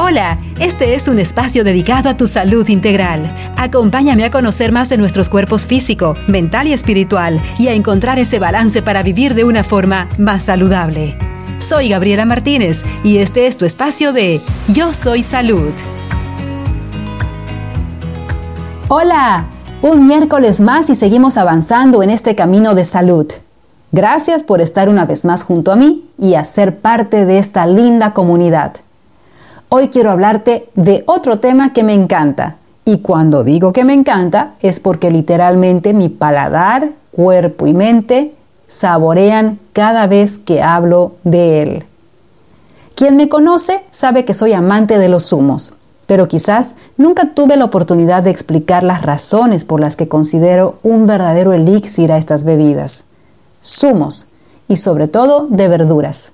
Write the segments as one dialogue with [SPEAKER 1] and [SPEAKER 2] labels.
[SPEAKER 1] Hola, este es un espacio dedicado a tu salud integral. Acompáñame a conocer más de nuestros cuerpos físico, mental y espiritual y a encontrar ese balance para vivir de una forma más saludable. Soy Gabriela Martínez y este es tu espacio de Yo Soy Salud. Hola, un miércoles más y seguimos avanzando en este camino de salud. Gracias por estar una vez más junto a mí y a ser parte de esta linda comunidad. Hoy quiero hablarte de otro tema que me encanta. Y cuando digo que me encanta es porque literalmente mi paladar, cuerpo y mente saborean cada vez que hablo de él. Quien me conoce sabe que soy amante de los zumos, pero quizás nunca tuve la oportunidad de explicar las razones por las que considero un verdadero elixir a estas bebidas. Zumos, y sobre todo de verduras.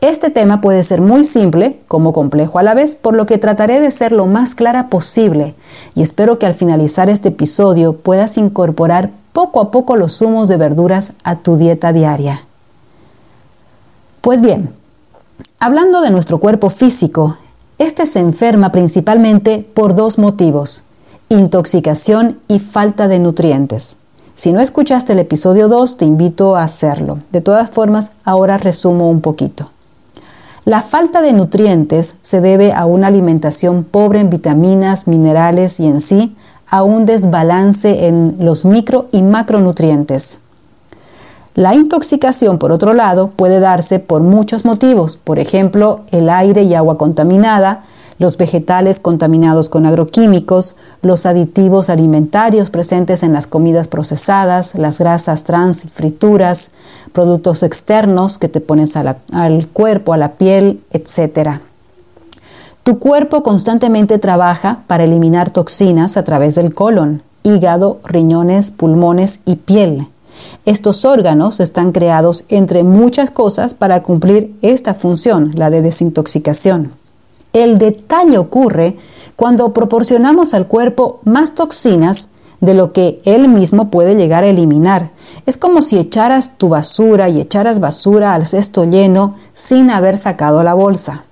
[SPEAKER 1] Este tema puede ser muy simple como complejo a la vez, por lo que trataré de ser lo más clara posible y espero que al finalizar este episodio puedas incorporar poco a poco los zumos de verduras a tu dieta diaria. Pues bien, hablando de nuestro cuerpo físico, este se enferma principalmente por dos motivos, intoxicación y falta de nutrientes. Si no escuchaste el episodio 2, te invito a hacerlo. De todas formas, ahora resumo un poquito. La falta de nutrientes se debe a una alimentación pobre en vitaminas, minerales y en sí a un desbalance en los micro y macronutrientes. La intoxicación, por otro lado, puede darse por muchos motivos, por ejemplo, el aire y agua contaminada, los vegetales contaminados con agroquímicos, los aditivos alimentarios presentes en las comidas procesadas, las grasas trans y frituras, productos externos que te pones al cuerpo, a la piel, etc. Tu cuerpo constantemente trabaja para eliminar toxinas a través del colon, hígado, riñones, pulmones y piel. Estos órganos están creados entre muchas cosas para cumplir esta función, la de desintoxicación. El detalle ocurre cuando proporcionamos al cuerpo más toxinas de lo que él mismo puede llegar a eliminar. Es como si echaras tu basura y echaras basura al cesto lleno sin haber sacado la bolsa.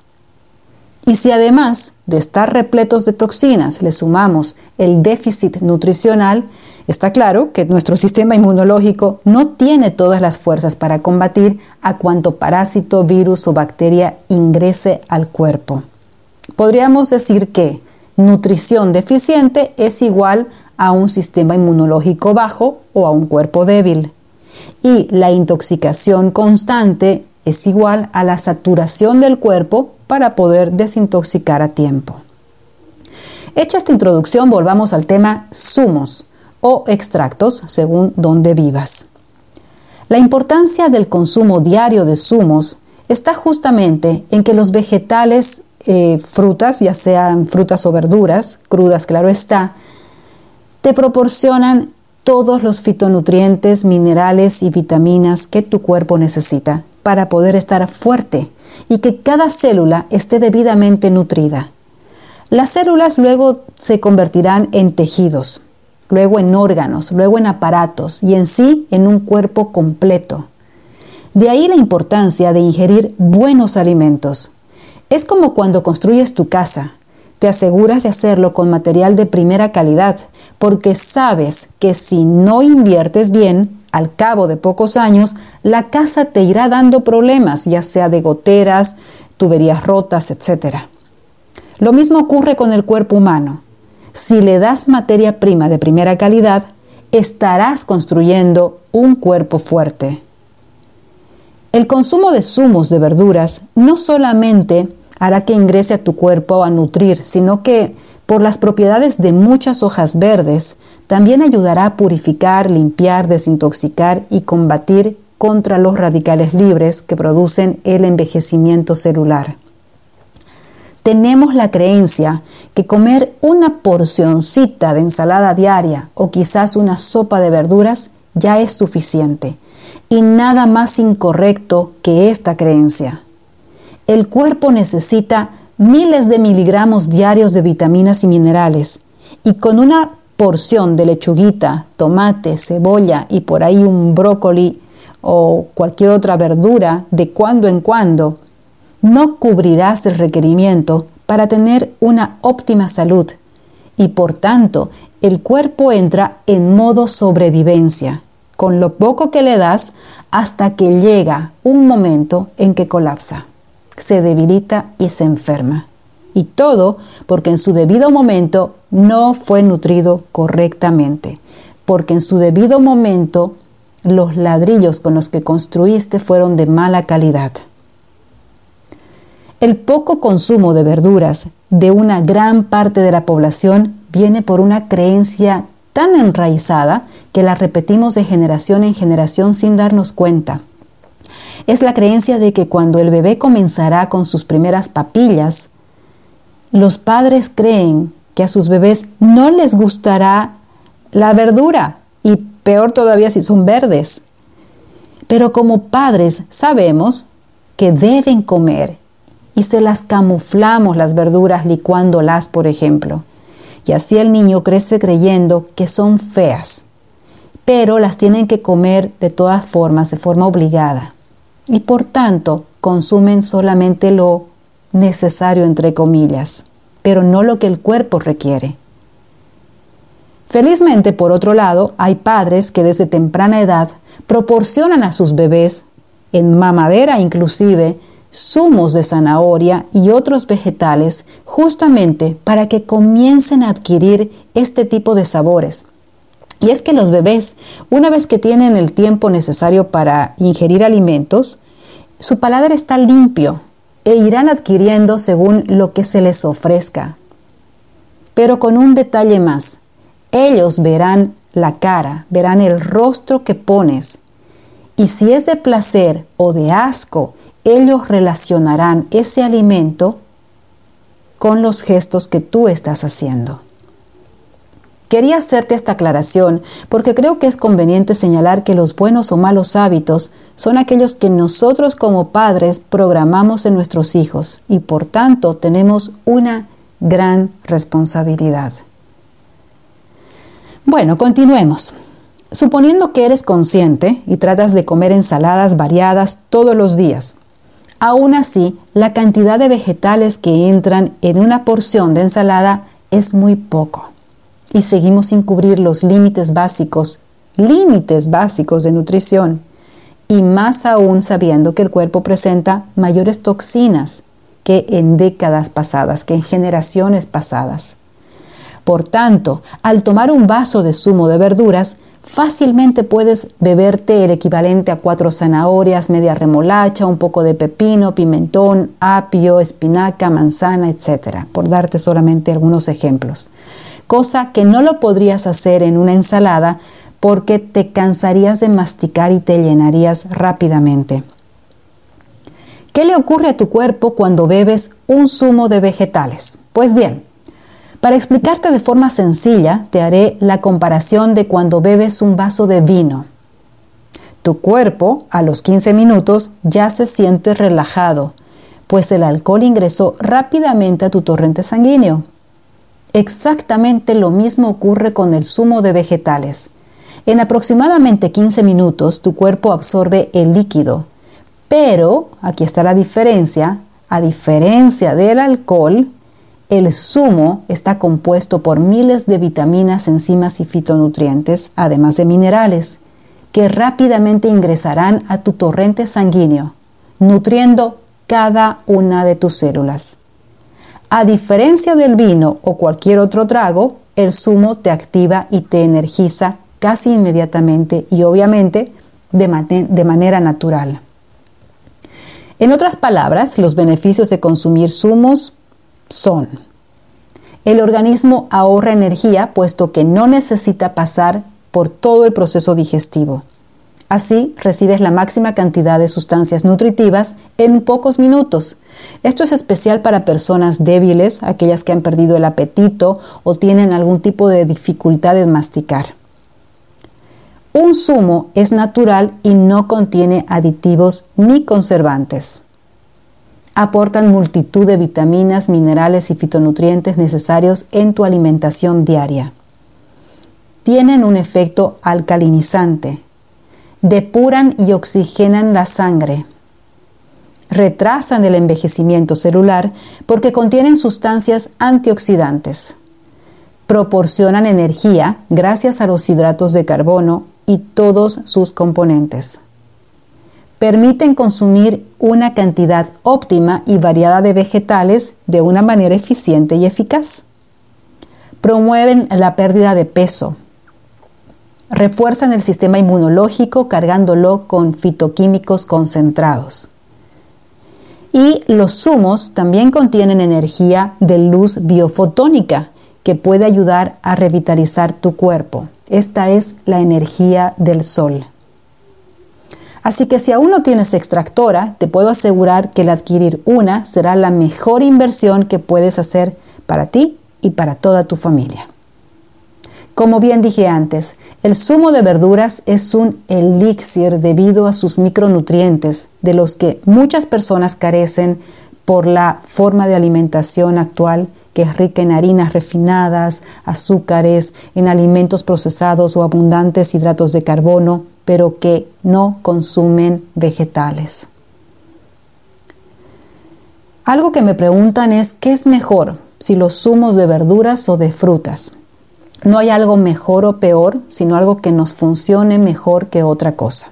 [SPEAKER 1] Y si además de estar repletos de toxinas le sumamos el déficit nutricional, está claro que nuestro sistema inmunológico no tiene todas las fuerzas para combatir a cuanto parásito, virus o bacteria ingrese al cuerpo. Podríamos decir que nutrición deficiente es igual a un sistema inmunológico bajo o a un cuerpo débil. Y la intoxicación constante es igual a la saturación del cuerpo para poder desintoxicar a tiempo. Hecha esta introducción, volvamos al tema zumos o extractos según donde vivas. La importancia del consumo diario de zumos está justamente en que los vegetales eh, frutas, ya sean frutas o verduras, crudas, claro está, te proporcionan todos los fitonutrientes, minerales y vitaminas que tu cuerpo necesita para poder estar fuerte y que cada célula esté debidamente nutrida. Las células luego se convertirán en tejidos, luego en órganos, luego en aparatos y en sí en un cuerpo completo. De ahí la importancia de ingerir buenos alimentos, es como cuando construyes tu casa. Te aseguras de hacerlo con material de primera calidad, porque sabes que si no inviertes bien, al cabo de pocos años, la casa te irá dando problemas, ya sea de goteras, tuberías rotas, etc. Lo mismo ocurre con el cuerpo humano. Si le das materia prima de primera calidad, estarás construyendo un cuerpo fuerte. El consumo de zumos de verduras no solamente hará que ingrese a tu cuerpo a nutrir, sino que por las propiedades de muchas hojas verdes, también ayudará a purificar, limpiar, desintoxicar y combatir contra los radicales libres que producen el envejecimiento celular. Tenemos la creencia que comer una porcioncita de ensalada diaria o quizás una sopa de verduras ya es suficiente y nada más incorrecto que esta creencia. El cuerpo necesita miles de miligramos diarios de vitaminas y minerales y con una porción de lechuguita, tomate, cebolla y por ahí un brócoli o cualquier otra verdura de cuando en cuando, no cubrirás el requerimiento para tener una óptima salud. Y por tanto el cuerpo entra en modo sobrevivencia, con lo poco que le das hasta que llega un momento en que colapsa, se debilita y se enferma. Y todo porque en su debido momento no fue nutrido correctamente, porque en su debido momento los ladrillos con los que construiste fueron de mala calidad. El poco consumo de verduras de una gran parte de la población viene por una creencia tan enraizada que la repetimos de generación en generación sin darnos cuenta. Es la creencia de que cuando el bebé comenzará con sus primeras papillas, los padres creen que a sus bebés no les gustará la verdura y peor todavía si son verdes. Pero como padres sabemos que deben comer y se las camuflamos las verduras licuándolas, por ejemplo. Y así el niño crece creyendo que son feas, pero las tienen que comer de todas formas, de forma obligada. Y por tanto consumen solamente lo necesario, entre comillas, pero no lo que el cuerpo requiere. Felizmente, por otro lado, hay padres que desde temprana edad proporcionan a sus bebés, en mamadera inclusive, zumos de zanahoria y otros vegetales justamente para que comiencen a adquirir este tipo de sabores. Y es que los bebés, una vez que tienen el tiempo necesario para ingerir alimentos, su paladar está limpio e irán adquiriendo según lo que se les ofrezca. Pero con un detalle más, ellos verán la cara, verán el rostro que pones. Y si es de placer o de asco, ellos relacionarán ese alimento con los gestos que tú estás haciendo. Quería hacerte esta aclaración porque creo que es conveniente señalar que los buenos o malos hábitos son aquellos que nosotros como padres programamos en nuestros hijos y por tanto tenemos una gran responsabilidad. Bueno, continuemos. Suponiendo que eres consciente y tratas de comer ensaladas variadas todos los días, Aún así, la cantidad de vegetales que entran en una porción de ensalada es muy poco. Y seguimos sin cubrir los límites básicos, límites básicos de nutrición. Y más aún sabiendo que el cuerpo presenta mayores toxinas que en décadas pasadas, que en generaciones pasadas. Por tanto, al tomar un vaso de zumo de verduras, fácilmente puedes beberte el equivalente a cuatro zanahorias, media remolacha, un poco de pepino, pimentón, apio, espinaca, manzana, etc., por darte solamente algunos ejemplos. Cosa que no lo podrías hacer en una ensalada porque te cansarías de masticar y te llenarías rápidamente. ¿Qué le ocurre a tu cuerpo cuando bebes un zumo de vegetales? Pues bien, para explicarte de forma sencilla, te haré la comparación de cuando bebes un vaso de vino. Tu cuerpo, a los 15 minutos, ya se siente relajado, pues el alcohol ingresó rápidamente a tu torrente sanguíneo. Exactamente lo mismo ocurre con el zumo de vegetales. En aproximadamente 15 minutos tu cuerpo absorbe el líquido, pero, aquí está la diferencia, a diferencia del alcohol, el zumo está compuesto por miles de vitaminas, enzimas y fitonutrientes, además de minerales, que rápidamente ingresarán a tu torrente sanguíneo, nutriendo cada una de tus células. A diferencia del vino o cualquier otro trago, el zumo te activa y te energiza casi inmediatamente y obviamente de, manera natural. En otras palabras, los beneficios de consumir zumos son. El organismo ahorra energía puesto que no necesita pasar por todo el proceso digestivo. Así recibes la máxima cantidad de sustancias nutritivas en pocos minutos. Esto es especial para personas débiles, aquellas que han perdido el apetito o tienen algún tipo de dificultad en masticar. Un zumo es natural y no contiene aditivos ni conservantes aportan multitud de vitaminas, minerales y fitonutrientes necesarios en tu alimentación diaria. Tienen un efecto alcalinizante, depuran y oxigenan la sangre, retrasan el envejecimiento celular porque contienen sustancias antioxidantes. Proporcionan energía gracias a los hidratos de carbono y todos sus componentes. Permiten consumir una cantidad óptima y variada de vegetales de una manera eficiente y eficaz. Promueven la pérdida de peso. Refuerzan el sistema inmunológico cargándolo con fitoquímicos concentrados y los zumos también contienen energía de luz biofotónica que puede ayudar a revitalizar tu cuerpo. Esta es la energía del sol. Así que si aún no tienes extractora, te puedo asegurar que el adquirir una será la mejor inversión que puedes hacer para ti y para toda tu familia. Como bien dije antes, el zumo de verduras es un elixir debido a sus micronutrientes, de los que muchas personas carecen por la forma de alimentación actual que es rica en harinas refinadas, azúcares, en alimentos procesados o abundantes hidratos de carbono, pero que no consumen vegetales. Algo que me preguntan es, ¿qué es mejor, si los zumos de verduras o de frutas? No hay algo mejor o peor, sino algo que nos funcione mejor que otra cosa.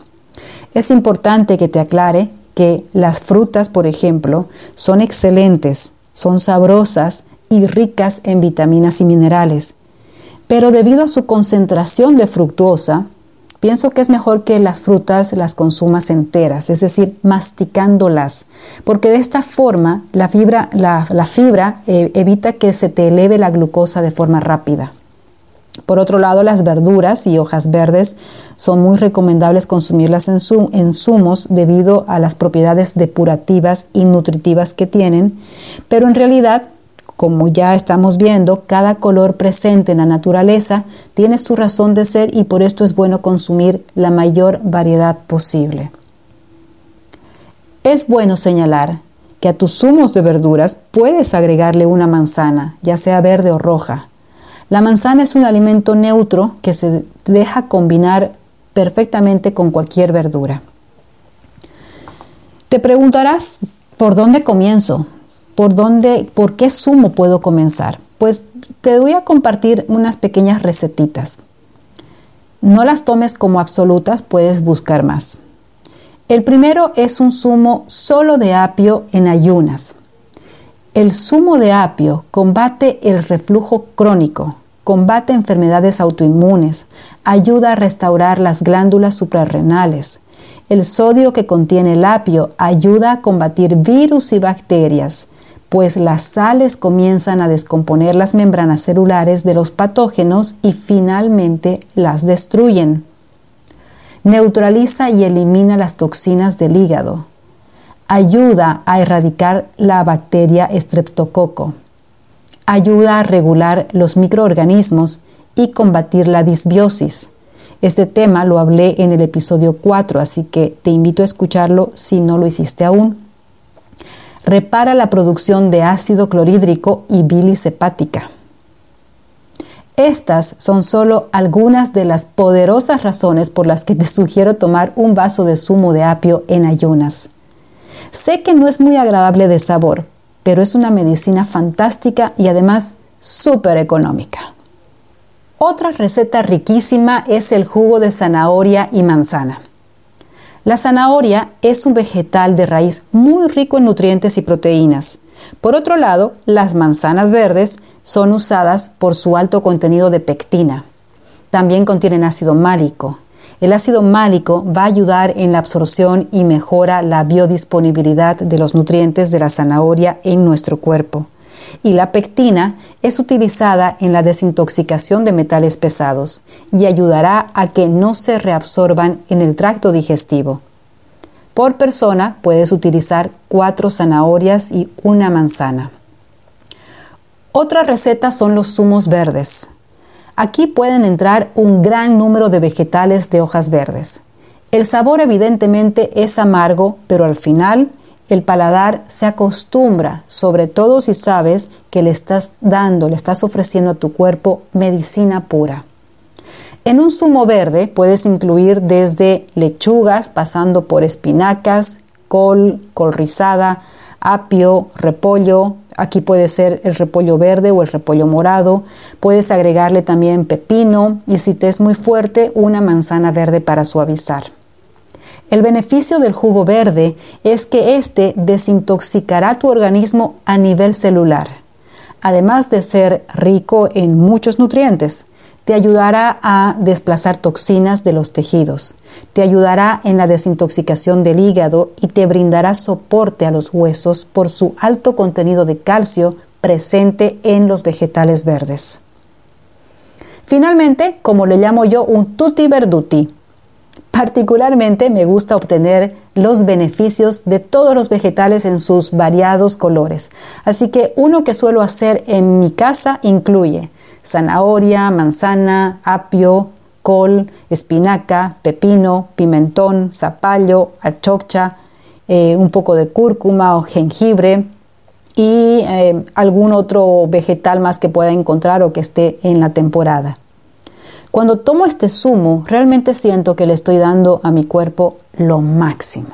[SPEAKER 1] Es importante que te aclare que las frutas, por ejemplo, son excelentes, son sabrosas y ricas en vitaminas y minerales. Pero debido a su concentración de fructuosa, pienso que es mejor que las frutas las consumas enteras, es decir, masticándolas, porque de esta forma la fibra, eh, evita que se te eleve la glucosa de forma rápida. Por otro lado, las verduras y hojas verdes son muy recomendables consumirlas en, zumos debido a las propiedades depurativas y nutritivas que tienen, pero en realidad, como ya estamos viendo, cada color presente en la naturaleza tiene su razón de ser y por esto es bueno consumir la mayor variedad posible. Es bueno señalar que a tus zumos de verduras puedes agregarle una manzana, ya sea verde o roja la manzana es un alimento neutro que se deja combinar perfectamente con cualquier verdura. Te preguntarás, ¿por dónde comienzo? ¿Por, dónde, ¿Por qué zumo puedo comenzar? Pues te voy a compartir unas pequeñas recetitas. No las tomes como absolutas, puedes buscar más. El primero es un zumo solo de apio en ayunas. El zumo de apio combate el reflujo crónico, combate enfermedades autoinmunes, ayuda a restaurar las glándulas suprarrenales. El sodio que contiene el apio ayuda a combatir virus y bacterias, pues las sales comienzan a descomponer las membranas celulares de los patógenos y finalmente las destruyen. Neutraliza y elimina las toxinas del hígado ayuda a erradicar la bacteria estreptococo, ayuda a regular los microorganismos y combatir la disbiosis. Este tema lo hablé en el episodio 4, así que te invito a escucharlo si no lo hiciste aún. Repara la producción de ácido clorhídrico y bilis hepática. Estas son solo algunas de las poderosas razones por las que te sugiero tomar un vaso de zumo de apio en ayunas. Sé que no es muy agradable de sabor, pero es una medicina fantástica y además súper económica. Otra receta riquísima es el jugo de zanahoria y manzana. La zanahoria es un vegetal de raíz muy rico en nutrientes y proteínas. Por otro lado, las manzanas verdes son usadas por su alto contenido de pectina. También contienen ácido málico, el ácido málico va a ayudar en la absorción y mejora la biodisponibilidad de los nutrientes de la zanahoria en nuestro cuerpo. Y la pectina es utilizada en la desintoxicación de metales pesados y ayudará a que no se reabsorban en el tracto digestivo. Por persona puedes utilizar cuatro zanahorias y una manzana. Otra receta son los zumos verdes. Aquí pueden entrar un gran número de vegetales de hojas verdes. El sabor evidentemente es amargo, pero al final el paladar se acostumbra, sobre todo si sabes que le estás dando, le estás ofreciendo a tu cuerpo medicina pura. En un zumo verde puedes incluir desde lechugas, pasando por espinacas, col, col rizada, apio, repollo, aquí puede ser el repollo verde o el repollo morado, puedes agregarle también pepino y si te es muy fuerte, una manzana verde para suavizar. El beneficio del jugo verde es que éste desintoxicará tu organismo a nivel celular, además de ser rico en muchos nutrientes te ayudará a desplazar toxinas de los tejidos, te ayudará en la desintoxicación del hígado y te brindará soporte a los huesos por su alto contenido de calcio presente en los vegetales verdes. Finalmente, como le llamo yo, un tutti verduti. Particularmente me gusta obtener los beneficios de todos los vegetales en sus variados colores. Así que uno que suelo hacer en mi casa incluye zanahoria, manzana, apio, col, espinaca, pepino, pimentón, zapallo, alchocha, eh, un poco de cúrcuma o jengibre y eh, algún otro vegetal más que pueda encontrar o que esté en la temporada. Cuando tomo este zumo, realmente siento que le estoy dando a mi cuerpo lo máximo.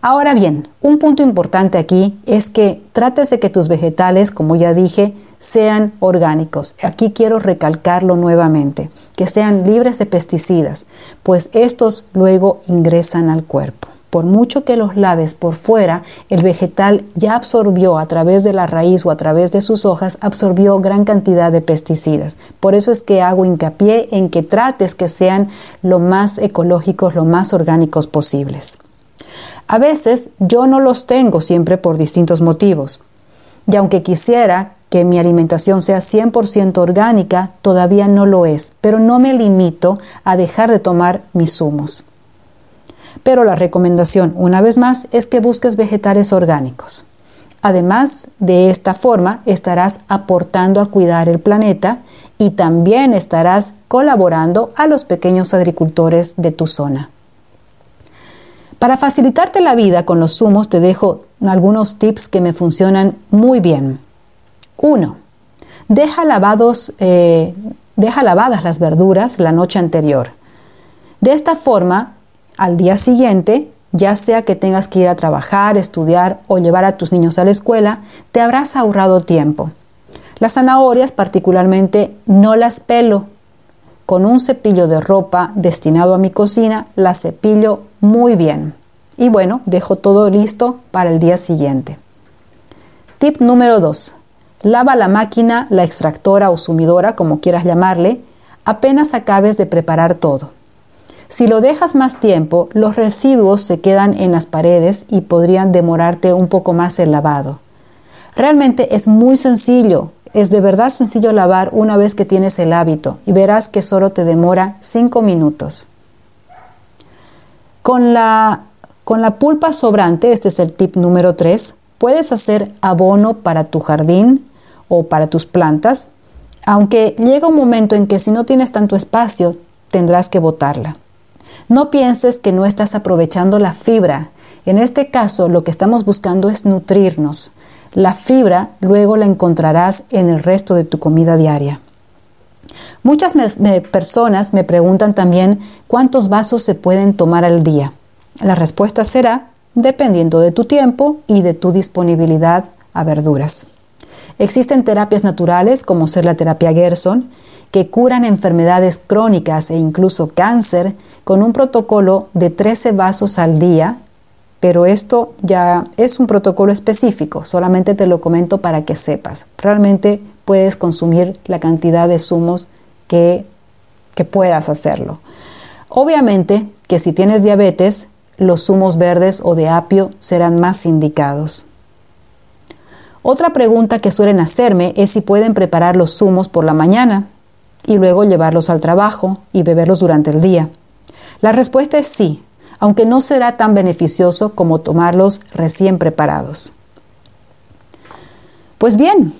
[SPEAKER 1] Ahora bien, un punto importante aquí es que trates de que tus vegetales, como ya dije, sean orgánicos. Aquí quiero recalcarlo nuevamente, que sean libres de pesticidas, pues estos luego ingresan al cuerpo. Por mucho que los laves por fuera, el vegetal ya absorbió a través de la raíz o a través de sus hojas, absorbió gran cantidad de pesticidas. Por eso es que hago hincapié en que trates que sean lo más ecológicos, lo más orgánicos posibles. A veces yo no los tengo siempre por distintos motivos. Y aunque quisiera que mi alimentación sea 100% orgánica, todavía no lo es, pero no me limito a dejar de tomar mis zumos. Pero la recomendación, una vez más, es que busques vegetales orgánicos. Además, de esta forma estarás aportando a cuidar el planeta y también estarás colaborando a los pequeños agricultores de tu zona. Para facilitarte la vida con los zumos te dejo algunos tips que me funcionan muy bien. 1. Deja, lavados, eh, deja lavadas las verduras la noche anterior. De esta forma, al día siguiente, ya sea que tengas que ir a trabajar, estudiar o llevar a tus niños a la escuela, te habrás ahorrado tiempo. Las zanahorias particularmente no las pelo. Con un cepillo de ropa destinado a mi cocina, las cepillo muy bien. Y bueno, dejo todo listo para el día siguiente. Tip número 2. Lava la máquina, la extractora o sumidora, como quieras llamarle, apenas acabes de preparar todo. Si lo dejas más tiempo, los residuos se quedan en las paredes y podrían demorarte un poco más el lavado. Realmente es muy sencillo, es de verdad sencillo lavar una vez que tienes el hábito y verás que solo te demora 5 minutos. Con la, con la pulpa sobrante, este es el tip número 3, puedes hacer abono para tu jardín, o para tus plantas, aunque llega un momento en que si no tienes tanto espacio, tendrás que botarla. No pienses que no estás aprovechando la fibra. En este caso, lo que estamos buscando es nutrirnos. La fibra luego la encontrarás en el resto de tu comida diaria. Muchas personas me preguntan también cuántos vasos se pueden tomar al día. La respuesta será dependiendo de tu tiempo y de tu disponibilidad a verduras. Existen terapias naturales, como ser la terapia Gerson, que curan enfermedades crónicas e incluso cáncer con un protocolo de 13 vasos al día, pero esto ya es un protocolo específico, solamente te lo comento para que sepas. Realmente puedes consumir la cantidad de zumos que, que puedas hacerlo. Obviamente que si tienes diabetes, los zumos verdes o de apio serán más indicados. Otra pregunta que suelen hacerme es si pueden preparar los zumos por la mañana y luego llevarlos al trabajo y beberlos durante el día. La respuesta es sí, aunque no será tan beneficioso como tomarlos recién preparados. Pues bien,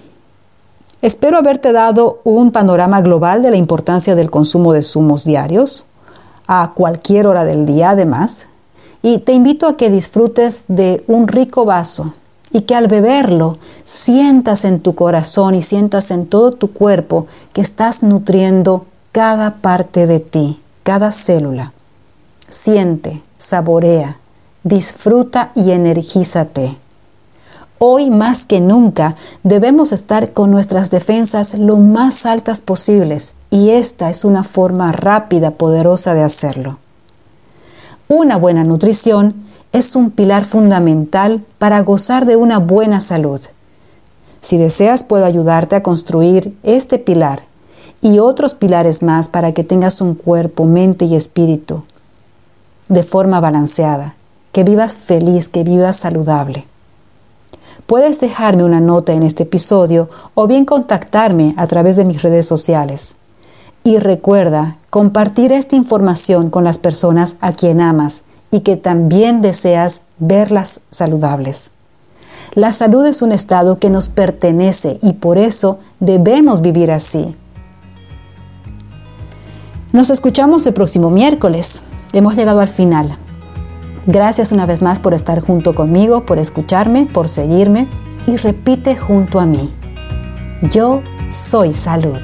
[SPEAKER 1] espero haberte dado un panorama global de la importancia del consumo de zumos diarios, a cualquier hora del día además, y te invito a que disfrutes de un rico vaso y que al beberlo sientas en tu corazón y sientas en todo tu cuerpo que estás nutriendo cada parte de ti, cada célula. Siente, saborea disfruta y energízate. Hoy más que nunca debemos estar con nuestras defensas lo más altas posibles y esta es una forma rápida, poderosa de hacerlo. Una buena nutrición es un pilar fundamental para gozar de una buena salud. Si deseas puedo ayudarte a construir este pilar y otros pilares más para que tengas un cuerpo, mente y espíritu de forma balanceada, que vivas feliz, que vivas saludable. Puedes dejarme una nota en este episodio o bien contactarme a través de mis redes sociales. Y recuerda compartir esta información con las personas a quien amas y que también deseas verlas saludables. La salud es un estado que nos pertenece y por eso debemos vivir así. Nos escuchamos el próximo miércoles. Hemos llegado al final. Gracias una vez más por estar junto conmigo, por escucharme, por seguirme y repite junto a mí. Yo soy salud.